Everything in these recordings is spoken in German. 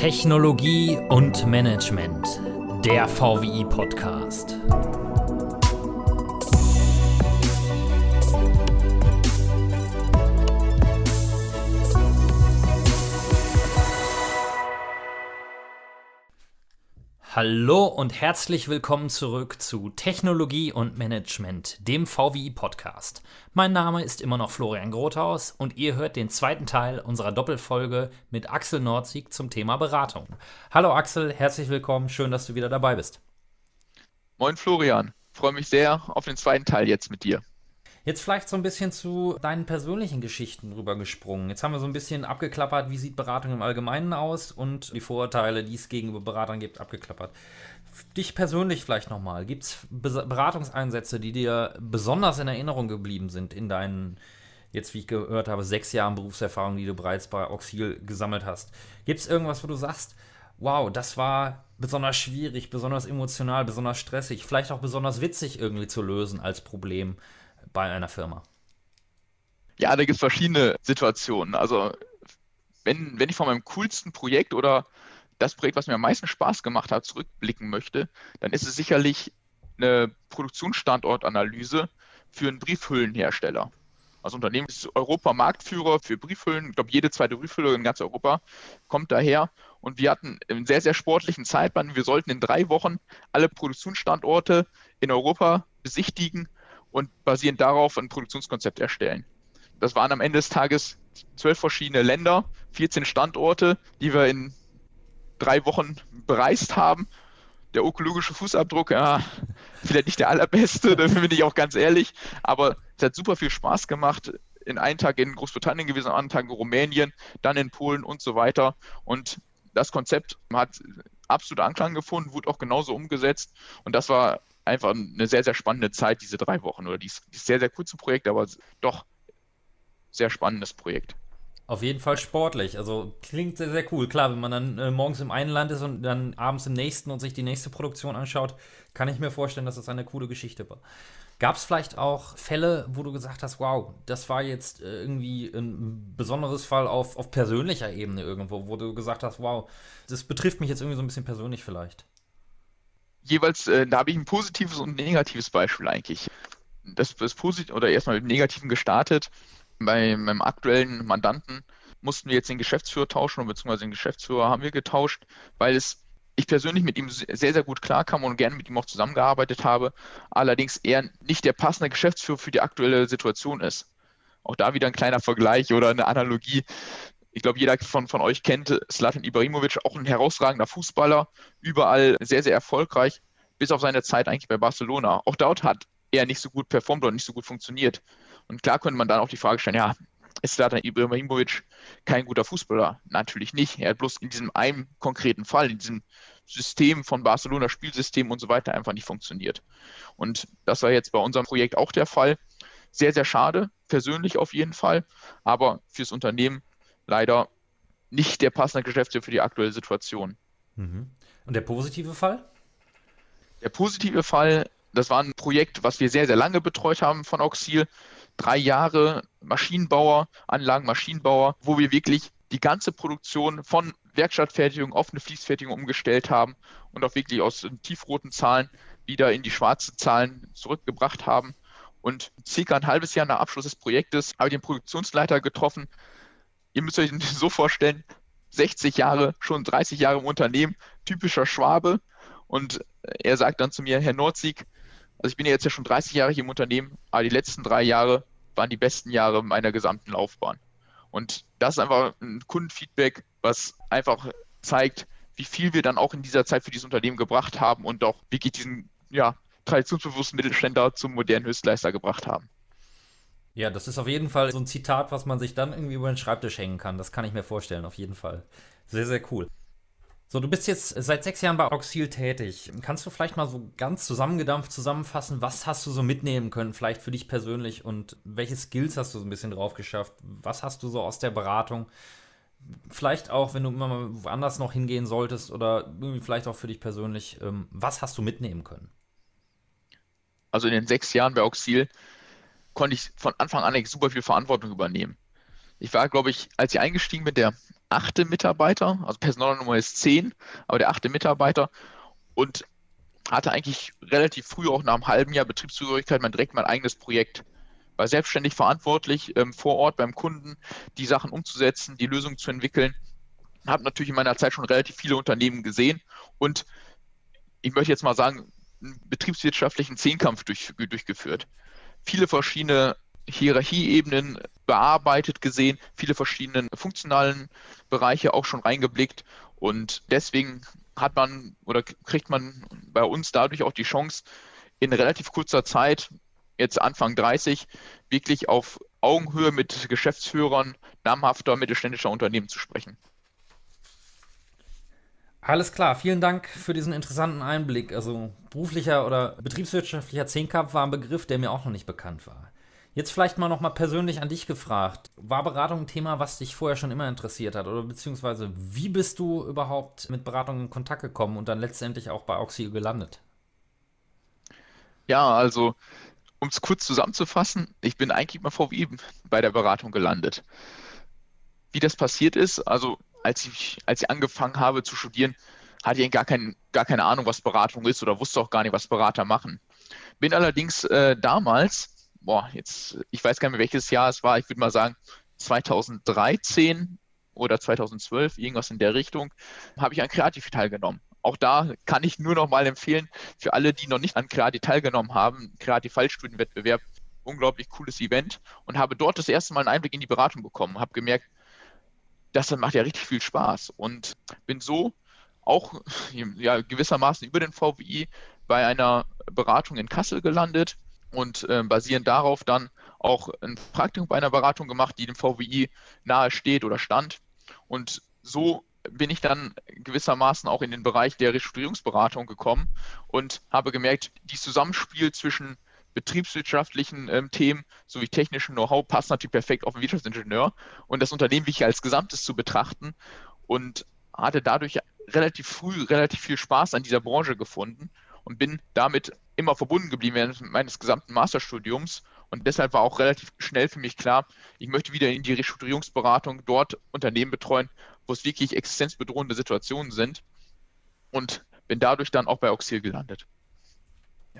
Technologie und Management, der VWI Hallo und herzlich willkommen zurück zu Technologie und Management, dem VWI Podcast. Mein Name ist immer noch Florian Grothaus und ihr hört den zweiten Teil unserer Doppelfolge mit Axel Nordsieg zum Thema Beratung. Hallo Axel, herzlich willkommen, schön, dass du wieder dabei bist. Moin Florian, freue mich sehr auf den zweiten Teil jetzt mit dir. Jetzt vielleicht so ein bisschen zu deinen persönlichen Geschichten rübergesprungen. Jetzt haben wir so ein bisschen abgeklappert, wie sieht Beratung im Allgemeinen aus und die Vorurteile, die es gegenüber Beratern gibt, abgeklappert. Dich persönlich vielleicht nochmal. Gibt es Beratungseinsätze, die dir besonders in Erinnerung geblieben sind in deinen, jetzt wie ich gehört habe, sechs Jahren Berufserfahrung, die du bereits bei Auxil gesammelt hast? Gibt es irgendwas, wo du sagst, wow, das war besonders schwierig, besonders emotional, besonders stressig, vielleicht auch besonders witzig irgendwie zu lösen als Problem? Bei einer Firma? Ja, da gibt es verschiedene Situationen. Also wenn, wenn ich von meinem coolsten Projekt oder das Projekt, was mir am meisten Spaß gemacht hat, zurückblicken möchte, dann ist es sicherlich eine Produktionsstandortanalyse für einen Briefhüllenhersteller. Also Unternehmen ist Europa Marktführer für Briefhüllen. Ich glaube, jede zweite Briefhülle in ganz Europa kommt daher. Und wir hatten einen sehr, sehr sportlichen Zeitplan. Wir sollten in drei Wochen alle Produktionsstandorte in Europa besichtigen und basierend darauf ein Produktionskonzept erstellen. Das waren am Ende des Tages zwölf verschiedene Länder, 14 Standorte, die wir in drei Wochen bereist haben. Der ökologische Fußabdruck, ja, vielleicht nicht der allerbeste, da bin ich auch ganz ehrlich, aber es hat super viel Spaß gemacht. In einem Tag in Großbritannien gewesen, am anderen Tag in Rumänien, dann in Polen und so weiter. Und das Konzept hat absolut Anklang gefunden, wurde auch genauso umgesetzt. Und das war einfach eine sehr, sehr spannende Zeit, diese drei Wochen. Oder dieses, dieses sehr, sehr kurze Projekt, aber doch sehr spannendes Projekt. Auf jeden Fall sportlich. Also klingt sehr, sehr cool. Klar, wenn man dann äh, morgens im einen Land ist und dann abends im nächsten und sich die nächste Produktion anschaut, kann ich mir vorstellen, dass das eine coole Geschichte war. Gab es vielleicht auch Fälle, wo du gesagt hast, wow, das war jetzt äh, irgendwie ein besonderes Fall auf, auf persönlicher Ebene irgendwo, wo du gesagt hast, wow, das betrifft mich jetzt irgendwie so ein bisschen persönlich vielleicht? Jeweils, äh, da habe ich ein positives und ein negatives Beispiel eigentlich. Das, das Positive, oder erstmal mit dem Negativen gestartet. Bei meinem aktuellen Mandanten mussten wir jetzt den Geschäftsführer tauschen, beziehungsweise den Geschäftsführer haben wir getauscht, weil es ich persönlich mit ihm sehr, sehr gut klarkam und gerne mit ihm auch zusammengearbeitet habe, allerdings er nicht der passende Geschäftsführer für die aktuelle Situation ist. Auch da wieder ein kleiner Vergleich oder eine Analogie ich glaube, jeder von, von euch kennt Slatan Ibrahimovic, auch ein herausragender Fußballer, überall sehr, sehr erfolgreich, bis auf seine Zeit eigentlich bei Barcelona. Auch dort hat er nicht so gut performt oder nicht so gut funktioniert. Und klar könnte man dann auch die Frage stellen, ja, ist Slatan Ibrahimovic kein guter Fußballer? Natürlich nicht. Er hat bloß in diesem einen konkreten Fall, in diesem System von Barcelona, Spielsystem und so weiter einfach nicht funktioniert. Und das war jetzt bei unserem Projekt auch der Fall. Sehr, sehr schade, persönlich auf jeden Fall, aber fürs Unternehmen leider nicht der passende Geschäftsführer für die aktuelle Situation. Mhm. Und der positive Fall? Der positive Fall, das war ein Projekt, was wir sehr, sehr lange betreut haben von Auxil. Drei Jahre Maschinenbauer, Anlagen Maschinenbauer, wo wir wirklich die ganze Produktion von Werkstattfertigung auf eine Fließfertigung umgestellt haben und auch wirklich aus tiefroten Zahlen wieder in die schwarzen Zahlen zurückgebracht haben. Und circa ein halbes Jahr nach Abschluss des Projektes habe ich den Produktionsleiter getroffen, ihr müsst euch so vorstellen, 60 Jahre, schon 30 Jahre im Unternehmen, typischer Schwabe. Und er sagt dann zu mir, Herr Nordsieg, also ich bin jetzt ja schon 30 Jahre hier im Unternehmen, aber die letzten drei Jahre waren die besten Jahre meiner gesamten Laufbahn. Und das ist einfach ein Kundenfeedback, was einfach zeigt, wie viel wir dann auch in dieser Zeit für dieses Unternehmen gebracht haben und auch wirklich diesen ja, traditionsbewussten Mittelständler zum modernen Höchstleister gebracht haben. Ja, das ist auf jeden Fall so ein Zitat, was man sich dann irgendwie über den Schreibtisch hängen kann. Das kann ich mir vorstellen, auf jeden Fall. Sehr, sehr cool. So, du bist jetzt seit sechs Jahren bei Auxil tätig. Kannst du vielleicht mal so ganz zusammengedampft zusammenfassen, was hast du so mitnehmen können, vielleicht für dich persönlich und welche Skills hast du so ein bisschen drauf geschafft? Was hast du so aus der Beratung? Vielleicht auch, wenn du immer mal woanders noch hingehen solltest oder vielleicht auch für dich persönlich, ähm, was hast du mitnehmen können? Also in den sechs Jahren bei Auxil konnte ich von Anfang an super viel Verantwortung übernehmen. Ich war, glaube ich, als ich eingestiegen bin, der achte Mitarbeiter, also Personalnummer ist 10, aber der achte Mitarbeiter und hatte eigentlich relativ früh, auch nach einem halben Jahr Betriebszugehörigkeit, mein direkt mein eigenes Projekt. War selbstständig verantwortlich ähm, vor Ort beim Kunden, die Sachen umzusetzen, die Lösung zu entwickeln. Habe natürlich in meiner Zeit schon relativ viele Unternehmen gesehen und ich möchte jetzt mal sagen, einen betriebswirtschaftlichen Zehnkampf durch, durchgeführt. Viele verschiedene Hierarchieebenen bearbeitet gesehen, viele verschiedene funktionalen Bereiche auch schon reingeblickt und deswegen hat man oder kriegt man bei uns dadurch auch die Chance, in relativ kurzer Zeit, jetzt Anfang 30, wirklich auf Augenhöhe mit Geschäftsführern namhafter mittelständischer Unternehmen zu sprechen. Alles klar, vielen Dank für diesen interessanten Einblick. Also beruflicher oder betriebswirtschaftlicher Zehnkampf war ein Begriff, der mir auch noch nicht bekannt war. Jetzt vielleicht mal noch mal persönlich an dich gefragt. War Beratung ein Thema, was dich vorher schon immer interessiert hat? Oder beziehungsweise wie bist du überhaupt mit Beratung in Kontakt gekommen und dann letztendlich auch bei Oxio gelandet? Ja, also um es kurz zusammenzufassen, ich bin eigentlich mal VW bei der Beratung gelandet. Wie das passiert ist, also als ich, als ich angefangen habe zu studieren, hatte ich gar, kein, gar keine Ahnung, was Beratung ist oder wusste auch gar nicht, was Berater machen. Bin allerdings äh, damals boah, jetzt, ich weiß gar nicht mehr, welches Jahr es war, ich würde mal sagen 2013 oder 2012, irgendwas in der Richtung, habe ich an Kreativ teilgenommen. Auch da kann ich nur noch mal empfehlen, für alle, die noch nicht an Kreativ teilgenommen haben, Kreativ Fallstudienwettbewerb, unglaublich cooles Event und habe dort das erste Mal einen Einblick in die Beratung bekommen, habe gemerkt, das macht ja richtig viel Spaß und bin so auch ja, gewissermaßen über den VWI bei einer Beratung in Kassel gelandet und äh, basierend darauf dann auch ein Praktikum bei einer Beratung gemacht, die dem VWI nahe steht oder stand. Und so bin ich dann gewissermaßen auch in den Bereich der Restrukturierungsberatung gekommen und habe gemerkt, dieses Zusammenspiel zwischen betriebswirtschaftlichen ähm, Themen sowie technischem Know-how passt natürlich perfekt auf den Wirtschaftsingenieur und das Unternehmen wirklich als Gesamtes zu betrachten und hatte dadurch relativ früh relativ viel Spaß an dieser Branche gefunden und bin damit immer verbunden geblieben während meines gesamten Masterstudiums. Und deshalb war auch relativ schnell für mich klar, ich möchte wieder in die Restrukturierungsberatung dort Unternehmen betreuen, wo es wirklich existenzbedrohende Situationen sind. Und bin dadurch dann auch bei Auxil gelandet.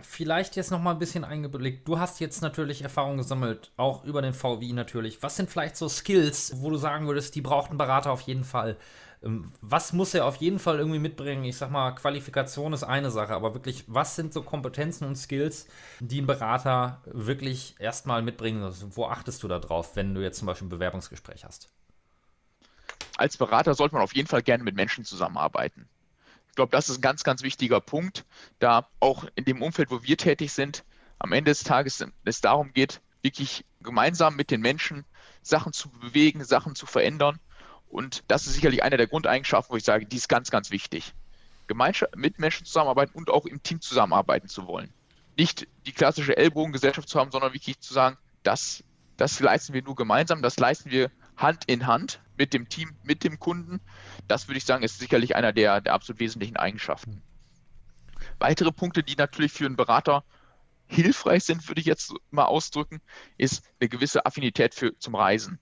Vielleicht jetzt noch mal ein bisschen eingeblickt. Du hast jetzt natürlich Erfahrung gesammelt, auch über den VW natürlich. Was sind vielleicht so Skills, wo du sagen würdest, die braucht ein Berater auf jeden Fall? Ähm, was muss er auf jeden Fall irgendwie mitbringen? Ich sag mal, Qualifikation ist eine Sache, aber wirklich, was sind so Kompetenzen und Skills, die ein Berater wirklich erstmal mitbringen muss? Wo achtest du da drauf, wenn du jetzt zum Beispiel ein Bewerbungsgespräch hast? Als Berater sollte man auf jeden Fall gerne mit Menschen zusammenarbeiten. Ich glaube, das ist ein ganz, ganz wichtiger Punkt, da auch in dem Umfeld, wo wir tätig sind, am Ende des Tages es darum geht, wirklich gemeinsam mit den Menschen Sachen zu bewegen, Sachen zu verändern und das ist sicherlich eine der Grundeigenschaften, wo ich sage, die ist ganz, ganz wichtig. Gemeinschaft mit Menschen zusammenarbeiten und auch im Team zusammenarbeiten zu wollen. Nicht die klassische Ellbogengesellschaft zu haben, sondern wirklich zu sagen, das, das leisten wir nur gemeinsam, das leisten wir Hand in Hand mit dem Team, mit dem Kunden. Das würde ich sagen, ist sicherlich einer der, der absolut wesentlichen Eigenschaften. Weitere Punkte, die natürlich für einen Berater hilfreich sind, würde ich jetzt mal ausdrücken, ist eine gewisse Affinität für, zum Reisen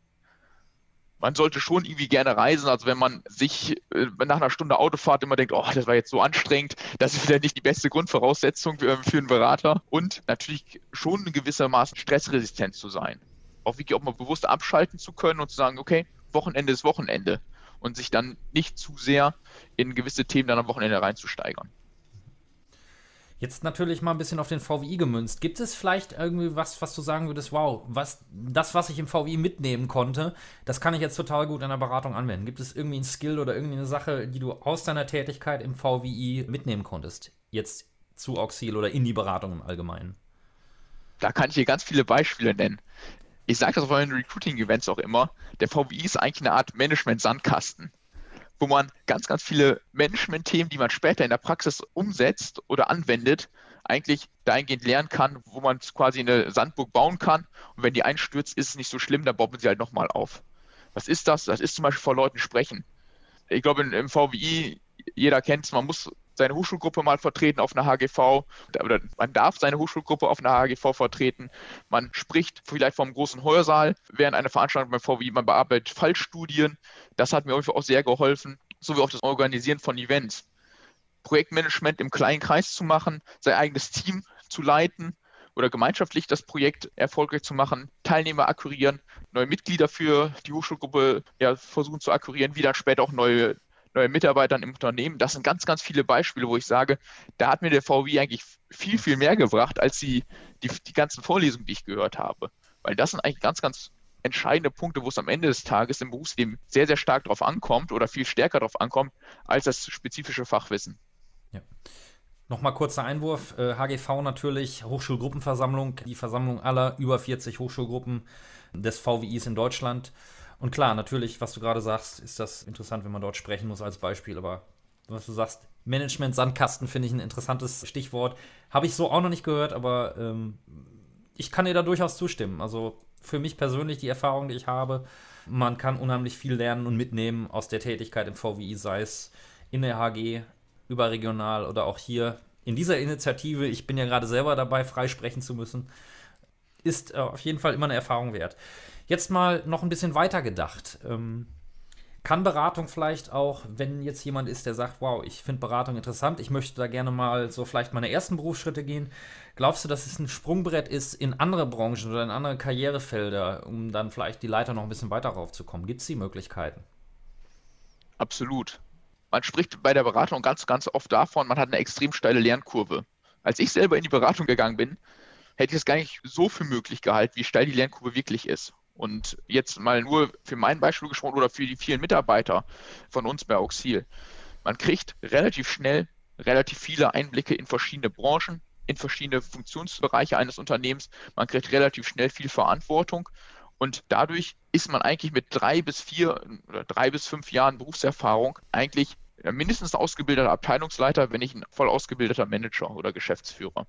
man sollte schon irgendwie gerne reisen. Also wenn man sich äh, nach einer Stunde Autofahrt immer denkt, oh, das war jetzt so anstrengend, das ist wieder nicht die beste Grundvoraussetzung für, für einen Berater. Und natürlich schon gewissermaßen stressresistent zu sein. Auch wirklich auch mal bewusst abschalten zu können und zu sagen, okay, Wochenende ist Wochenende. Und sich dann nicht zu sehr in gewisse Themen dann am Wochenende reinzusteigern. Jetzt natürlich mal ein bisschen auf den VWI gemünzt. Gibt es vielleicht irgendwie was, was du sagen würdest, wow, was, das, was ich im VWI mitnehmen konnte, das kann ich jetzt total gut in der Beratung anwenden? Gibt es irgendwie einen Skill oder irgendwie eine Sache, die du aus deiner Tätigkeit im VWI mitnehmen konntest? Jetzt zu Auxil oder in die Beratung im Allgemeinen? Da kann ich dir ganz viele Beispiele nennen. Ich sage das auf meinen Recruiting-Events auch immer. Der VWI ist eigentlich eine Art Management-Sandkasten wo man ganz, ganz viele Management-Themen, die man später in der Praxis umsetzt oder anwendet, eigentlich dahingehend lernen kann, wo man quasi eine Sandburg bauen kann. Und wenn die einstürzt, ist es nicht so schlimm, dann baut sie halt nochmal auf. Was ist das? Das ist zum Beispiel vor Leuten sprechen. Ich glaube, im VWI, jeder kennt es, man muss seine Hochschulgruppe mal vertreten auf einer HGV oder man darf seine Hochschulgruppe auf einer HGV vertreten. Man spricht vielleicht vom großen Heuersaal während einer Veranstaltung beim VWI, man bearbeitet Fallstudien. Das hat mir auch sehr geholfen, sowie auch das Organisieren von Events. Projektmanagement im kleinen Kreis zu machen, sein eigenes Team zu leiten oder gemeinschaftlich das Projekt erfolgreich zu machen, Teilnehmer akquirieren, neue Mitglieder für die Hochschulgruppe ja, versuchen zu akquirieren, wie dann später auch neue, neue Mitarbeiter im Unternehmen. Das sind ganz, ganz viele Beispiele, wo ich sage, da hat mir der VW eigentlich viel, viel mehr gebracht als die, die, die ganzen Vorlesungen, die ich gehört habe. Weil das sind eigentlich ganz, ganz entscheidende Punkte, wo es am Ende des Tages im Berufsleben sehr, sehr stark darauf ankommt oder viel stärker darauf ankommt als das spezifische Fachwissen. Ja. Nochmal kurzer Einwurf. HGV äh, natürlich, Hochschulgruppenversammlung, die Versammlung aller über 40 Hochschulgruppen des VWIs in Deutschland. Und klar, natürlich, was du gerade sagst, ist das interessant, wenn man dort sprechen muss als Beispiel. Aber was du sagst, Management-Sandkasten finde ich ein interessantes Stichwort. Habe ich so auch noch nicht gehört, aber ähm, ich kann dir da durchaus zustimmen. Also für mich persönlich die Erfahrung, die ich habe, man kann unheimlich viel lernen und mitnehmen aus der Tätigkeit im VWI, sei es in der HG, überregional oder auch hier in dieser Initiative, ich bin ja gerade selber dabei, freisprechen zu müssen, ist äh, auf jeden Fall immer eine Erfahrung wert. Jetzt mal noch ein bisschen weiter gedacht. Ähm, kann Beratung vielleicht auch, wenn jetzt jemand ist, der sagt, wow, ich finde Beratung interessant, ich möchte da gerne mal so vielleicht meine ersten Berufsschritte gehen, glaubst du, dass es ein Sprungbrett ist in andere Branchen oder in andere Karrierefelder, um dann vielleicht die Leiter noch ein bisschen weiter raufzukommen? Gibt es die Möglichkeiten? Absolut man spricht bei der Beratung ganz, ganz oft davon, man hat eine extrem steile Lernkurve. Als ich selber in die Beratung gegangen bin, hätte ich es gar nicht so für möglich gehalten, wie steil die Lernkurve wirklich ist. Und jetzt mal nur für mein Beispiel gesprochen oder für die vielen Mitarbeiter von uns bei Auxil. Man kriegt relativ schnell relativ viele Einblicke in verschiedene Branchen, in verschiedene Funktionsbereiche eines Unternehmens. Man kriegt relativ schnell viel Verantwortung und dadurch ist man eigentlich mit drei bis vier oder drei bis fünf Jahren Berufserfahrung eigentlich mindestens ausgebildeter Abteilungsleiter, wenn nicht ein voll ausgebildeter Manager oder Geschäftsführer.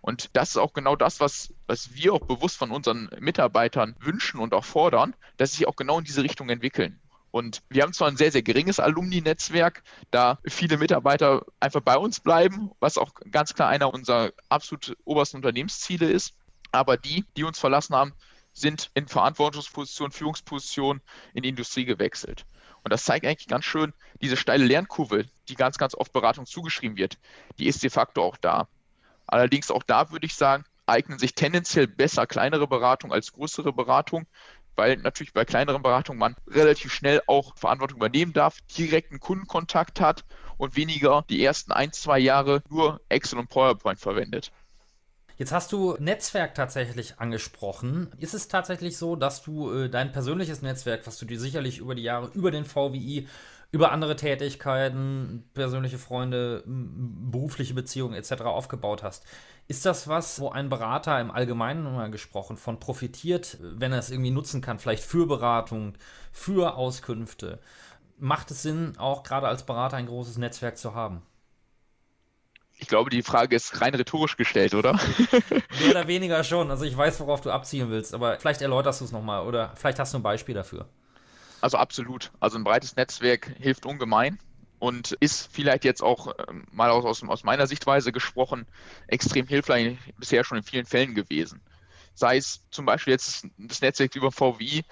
Und das ist auch genau das, was, was wir auch bewusst von unseren Mitarbeitern wünschen und auch fordern, dass sie sich auch genau in diese Richtung entwickeln. Und wir haben zwar ein sehr, sehr geringes Alumni-Netzwerk, da viele Mitarbeiter einfach bei uns bleiben, was auch ganz klar einer unserer absolut obersten Unternehmensziele ist. Aber die, die uns verlassen haben, sind in Verantwortungspositionen, Führungspositionen in die Industrie gewechselt. Und das zeigt eigentlich ganz schön, diese steile Lernkurve, die ganz, ganz oft Beratung zugeschrieben wird, die ist de facto auch da. Allerdings auch da würde ich sagen, eignen sich tendenziell besser kleinere Beratungen als größere Beratungen, weil natürlich bei kleineren Beratungen man relativ schnell auch Verantwortung übernehmen darf, direkten Kundenkontakt hat und weniger die ersten ein, zwei Jahre nur Excel und PowerPoint verwendet. Jetzt hast du Netzwerk tatsächlich angesprochen. Ist es tatsächlich so, dass du äh, dein persönliches Netzwerk, was du dir sicherlich über die Jahre, über den VWI, über andere Tätigkeiten, persönliche Freunde, berufliche Beziehungen etc. aufgebaut hast. Ist das was, wo ein Berater im Allgemeinen mal gesprochen von profitiert, wenn er es irgendwie nutzen kann, vielleicht für Beratung, für Auskünfte? Macht es Sinn, auch gerade als Berater ein großes Netzwerk zu haben? Ich glaube, die Frage ist rein rhetorisch gestellt, oder? Mehr oder weniger schon. Also ich weiß, worauf du abziehen willst, aber vielleicht erläuterst du es nochmal oder vielleicht hast du ein Beispiel dafür. Also absolut. Also ein breites Netzwerk hilft ungemein und ist vielleicht jetzt auch ähm, mal aus, aus meiner Sichtweise gesprochen extrem hilfreich bisher schon in vielen Fällen gewesen. Sei es zum Beispiel jetzt das Netzwerk über VWI,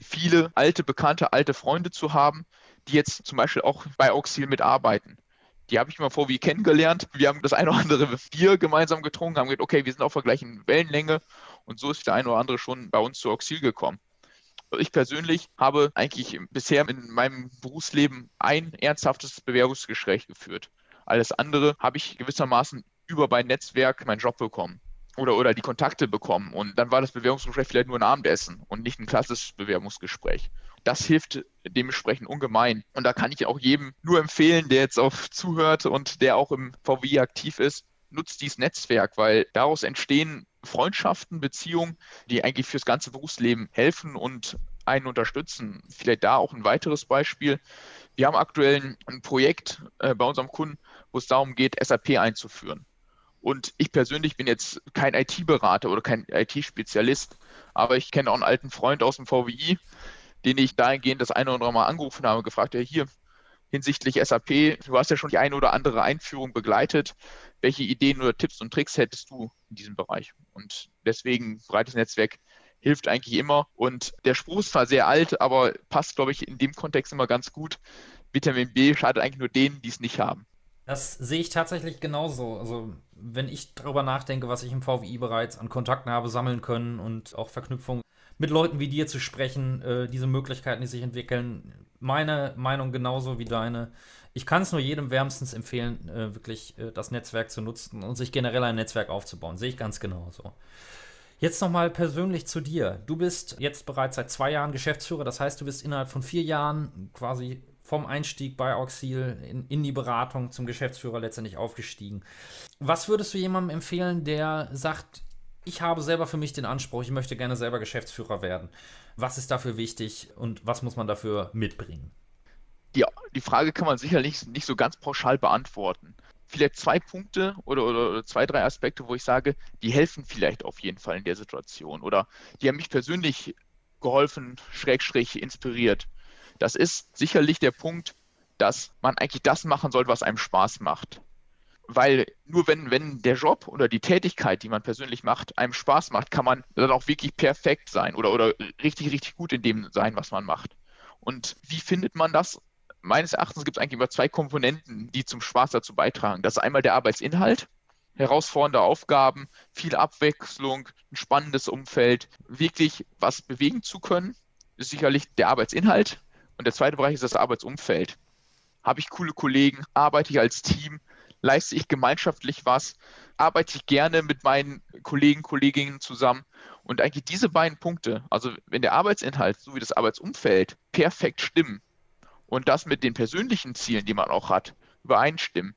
viele alte Bekannte, alte Freunde zu haben, die jetzt zum Beispiel auch bei Auxil mitarbeiten die habe ich mal vor wie kennengelernt. Wir haben das eine oder andere Bier gemeinsam getrunken, haben gesagt, okay, wir sind auf der gleichen Wellenlänge und so ist der eine oder andere schon bei uns zu Oxil gekommen. Ich persönlich habe eigentlich bisher in meinem Berufsleben ein ernsthaftes Bewerbungsgespräch geführt. Alles andere habe ich gewissermaßen über mein Netzwerk meinen Job bekommen oder, oder die Kontakte bekommen. Und dann war das Bewerbungsgespräch vielleicht nur ein Abendessen und nicht ein klassisches Bewerbungsgespräch. Das hilft dementsprechend ungemein. Und da kann ich auch jedem nur empfehlen, der jetzt auch zuhört und der auch im VW aktiv ist, nutzt dieses Netzwerk, weil daraus entstehen Freundschaften, Beziehungen, die eigentlich fürs ganze Berufsleben helfen und einen unterstützen. Vielleicht da auch ein weiteres Beispiel. Wir haben aktuell ein Projekt äh, bei unserem Kunden, wo es darum geht, SAP einzuführen. Und ich persönlich bin jetzt kein IT-Berater oder kein IT-Spezialist, aber ich kenne auch einen alten Freund aus dem VWI, den ich dahingehend das eine oder andere Mal angerufen habe gefragt habe, hier, hinsichtlich SAP. Du hast ja schon die eine oder andere Einführung begleitet. Welche Ideen oder Tipps und Tricks hättest du in diesem Bereich? Und deswegen breites Netzwerk hilft eigentlich immer. Und der Spruch ist zwar sehr alt, aber passt, glaube ich, in dem Kontext immer ganz gut. Vitamin B schadet eigentlich nur denen, die es nicht haben. Das sehe ich tatsächlich genauso. Also, wenn ich darüber nachdenke, was ich im VWI bereits an Kontakten habe sammeln können und auch Verknüpfungen mit Leuten wie dir zu sprechen, äh, diese Möglichkeiten, die sich entwickeln, meine Meinung genauso wie deine. Ich kann es nur jedem wärmstens empfehlen, äh, wirklich äh, das Netzwerk zu nutzen und sich generell ein Netzwerk aufzubauen. Sehe ich ganz genauso. Jetzt nochmal persönlich zu dir. Du bist jetzt bereits seit zwei Jahren Geschäftsführer, das heißt, du bist innerhalb von vier Jahren quasi vom Einstieg bei Auxil in, in, die Beratung zum Geschäftsführer letztendlich aufgestiegen. Was würdest du jemandem empfehlen, der sagt, ich habe selber für mich den Anspruch, ich möchte gerne selber Geschäftsführer werden? Was ist dafür wichtig und was muss man dafür mitbringen? Die, die Frage kann man sicherlich nicht so ganz pauschal beantworten vielleicht zwei Punkte oder, oder, oder, zwei, drei Aspekte, wo ich sage, die helfen vielleicht auf jeden Fall in der Situation oder die haben mich persönlich geholfen, schrägstrich inspiriert. Das ist sicherlich der Punkt, dass man eigentlich das machen sollte, was einem Spaß macht. Weil nur wenn, wenn der Job oder die Tätigkeit, die man persönlich macht, einem Spaß macht, kann man dann auch wirklich perfekt sein oder, oder richtig, richtig gut in dem sein, was man macht. Und wie findet man das? meines Erachtens gibt es eigentlich immer zwei Komponenten, die zum Spaß dazu beitragen. Das ist einmal der Arbeitsinhalt, herausfordernde Aufgaben, viel Abwechslung, ein spannendes Umfeld, wirklich was bewegen zu können, ist sicherlich der Arbeitsinhalt. Und der zweite Bereich ist das Arbeitsumfeld. Habe ich coole Kollegen, arbeite ich als Team, leiste ich gemeinschaftlich was, arbeite ich gerne mit meinen Kollegen, Kolleginnen zusammen. Und eigentlich diese beiden Punkte, also wenn der Arbeitsinhalt sowie das Arbeitsumfeld perfekt stimmen, und das mit den persönlichen Zielen, die man auch hat, übereinstimmen,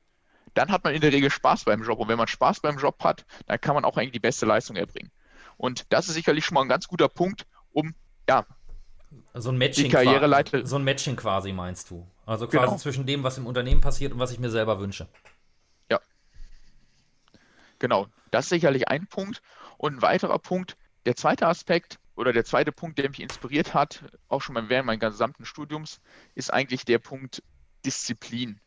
dann hat man in der Regel Spaß beim Job. Und wenn man Spaß beim Job hat, dann kann man auch eigentlich die beste Leistung erbringen. Und das ist sicherlich schon mal ein ganz guter Punkt, um ja, so ein Matching die Karriereleiter. So ein Matching quasi meinst du. Also quasi genau. zwischen dem, was im Unternehmen passiert und was ich mir selber wünsche. Ja. Genau. Das ist sicherlich ein Punkt. Und ein weiterer Punkt, der zweite Aspekt, oder der zweite Punkt, der mich inspiriert hat, auch schon während meines gesamten Studiums, ist eigentlich der Punkt Disziplin.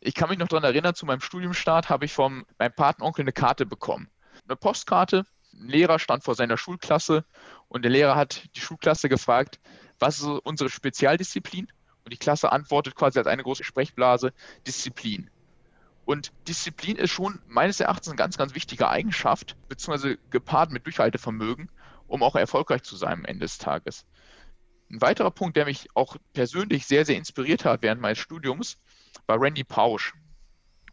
Ich kann mich noch daran erinnern, zu meinem Studiumstart habe ich von meinem Patenonkel eine Karte bekommen. Eine Postkarte. Ein Lehrer stand vor seiner Schulklasse und der Lehrer hat die Schulklasse gefragt, was ist unsere Spezialdisziplin? Und die Klasse antwortet quasi als eine große Sprechblase, Disziplin. Und Disziplin ist schon meines Erachtens eine ganz, ganz wichtige Eigenschaft, beziehungsweise gepaart mit Durchhaltevermögen, um auch erfolgreich zu sein am Ende des Tages. Ein weiterer Punkt, der mich auch persönlich sehr, sehr inspiriert hat während meines Studiums, war Randy Pausch.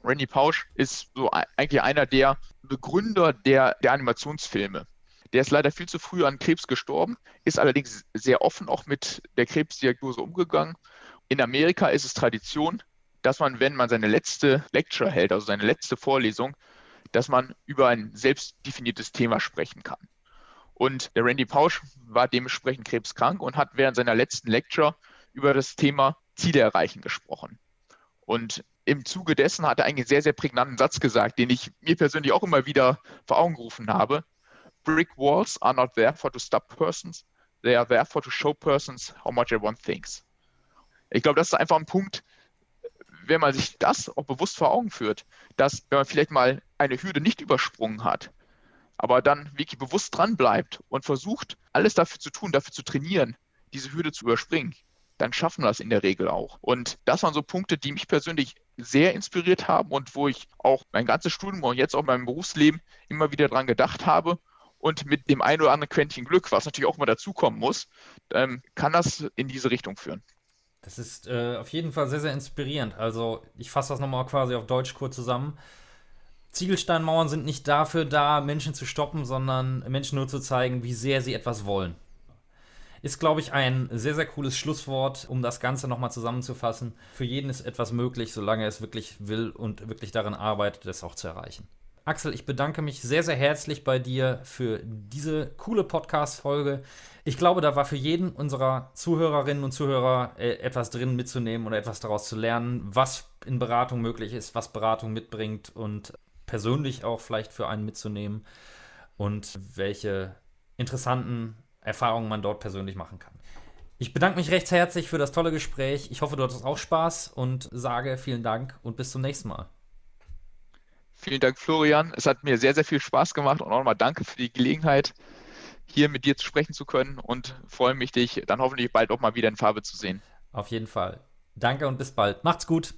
Randy Pausch ist so eigentlich einer der Begründer der, der Animationsfilme. Der ist leider viel zu früh an Krebs gestorben, ist allerdings sehr offen auch mit der Krebsdiagnose umgegangen. In Amerika ist es Tradition, dass man, wenn man seine letzte Lecture hält, also seine letzte Vorlesung, dass man über ein selbst definiertes Thema sprechen kann. Und der Randy Pausch war dementsprechend krebskrank und hat während seiner letzten Lecture über das Thema Ziele erreichen gesprochen. Und im Zuge dessen hat er einen sehr, sehr prägnanten Satz gesagt, den ich mir persönlich auch immer wieder vor Augen gerufen habe. Brick walls are not there for to stop persons, they are there for to show persons how much everyone thinks. Ich glaube, das ist einfach ein Punkt, wenn man sich das auch bewusst vor Augen führt, dass wenn man vielleicht mal eine Hürde nicht übersprungen hat, aber dann wirklich bewusst dran bleibt und versucht, alles dafür zu tun, dafür zu trainieren, diese Hürde zu überspringen, dann schaffen wir das in der Regel auch. Und das waren so Punkte, die mich persönlich sehr inspiriert haben und wo ich auch mein ganzes Studium und jetzt auch mein Berufsleben immer wieder dran gedacht habe. Und mit dem ein oder anderen Quäntchen Glück, was natürlich auch mal dazukommen muss, ähm, kann das in diese Richtung führen. Das ist äh, auf jeden Fall sehr, sehr inspirierend. Also ich fasse das nochmal quasi auf Deutsch kurz zusammen. Ziegelsteinmauern sind nicht dafür da, Menschen zu stoppen, sondern Menschen nur zu zeigen, wie sehr sie etwas wollen. Ist, glaube ich, ein sehr, sehr cooles Schlusswort, um das Ganze nochmal zusammenzufassen. Für jeden ist etwas möglich, solange er es wirklich will und wirklich daran arbeitet, es auch zu erreichen. Axel, ich bedanke mich sehr, sehr herzlich bei dir für diese coole Podcast-Folge. Ich glaube, da war für jeden unserer Zuhörerinnen und Zuhörer äh, etwas drin mitzunehmen oder etwas daraus zu lernen, was in Beratung möglich ist, was Beratung mitbringt und persönlich auch vielleicht für einen mitzunehmen und welche interessanten Erfahrungen man dort persönlich machen kann. Ich bedanke mich recht herzlich für das tolle Gespräch. Ich hoffe, du hattest auch Spaß und sage vielen Dank und bis zum nächsten Mal. Vielen Dank, Florian. Es hat mir sehr, sehr viel Spaß gemacht und auch nochmal danke für die Gelegenheit, hier mit dir zu sprechen zu können und freue mich, dich dann hoffentlich bald auch mal wieder in Farbe zu sehen. Auf jeden Fall. Danke und bis bald. Macht's gut.